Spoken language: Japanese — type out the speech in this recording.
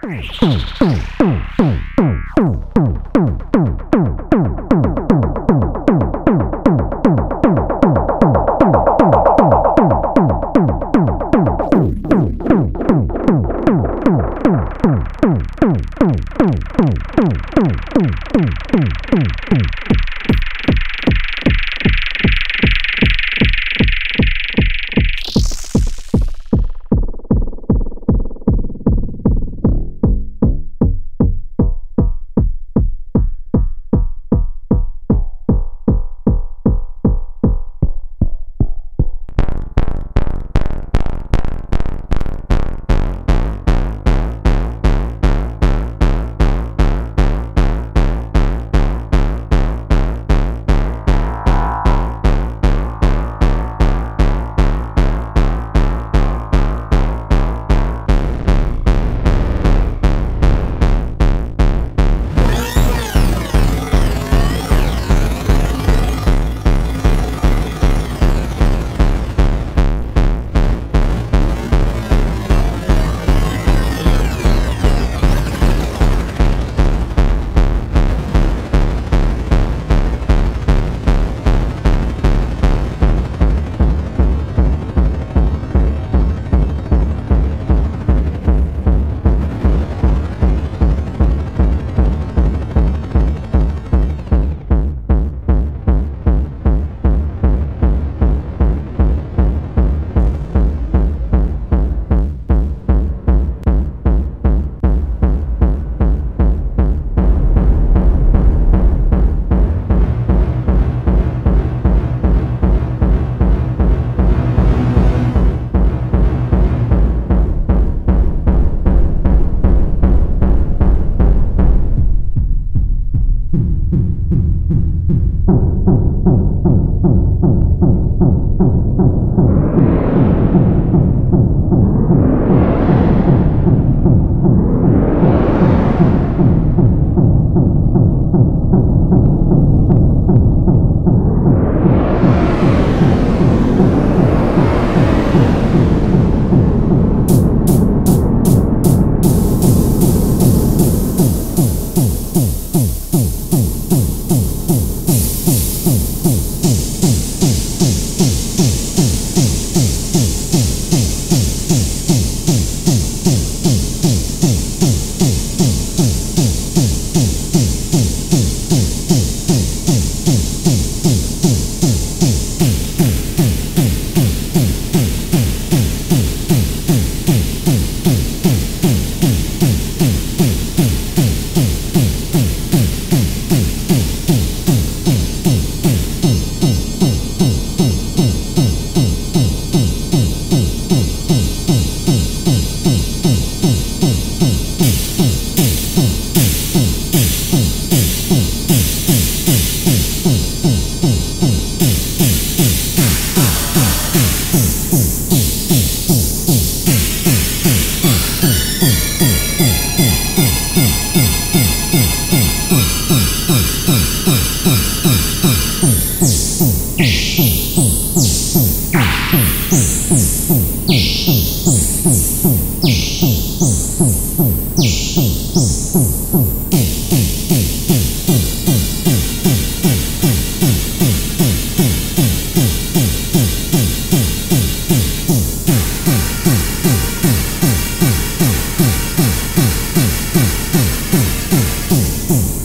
ふんふんふ。Mm-hmm. Mm-hmm.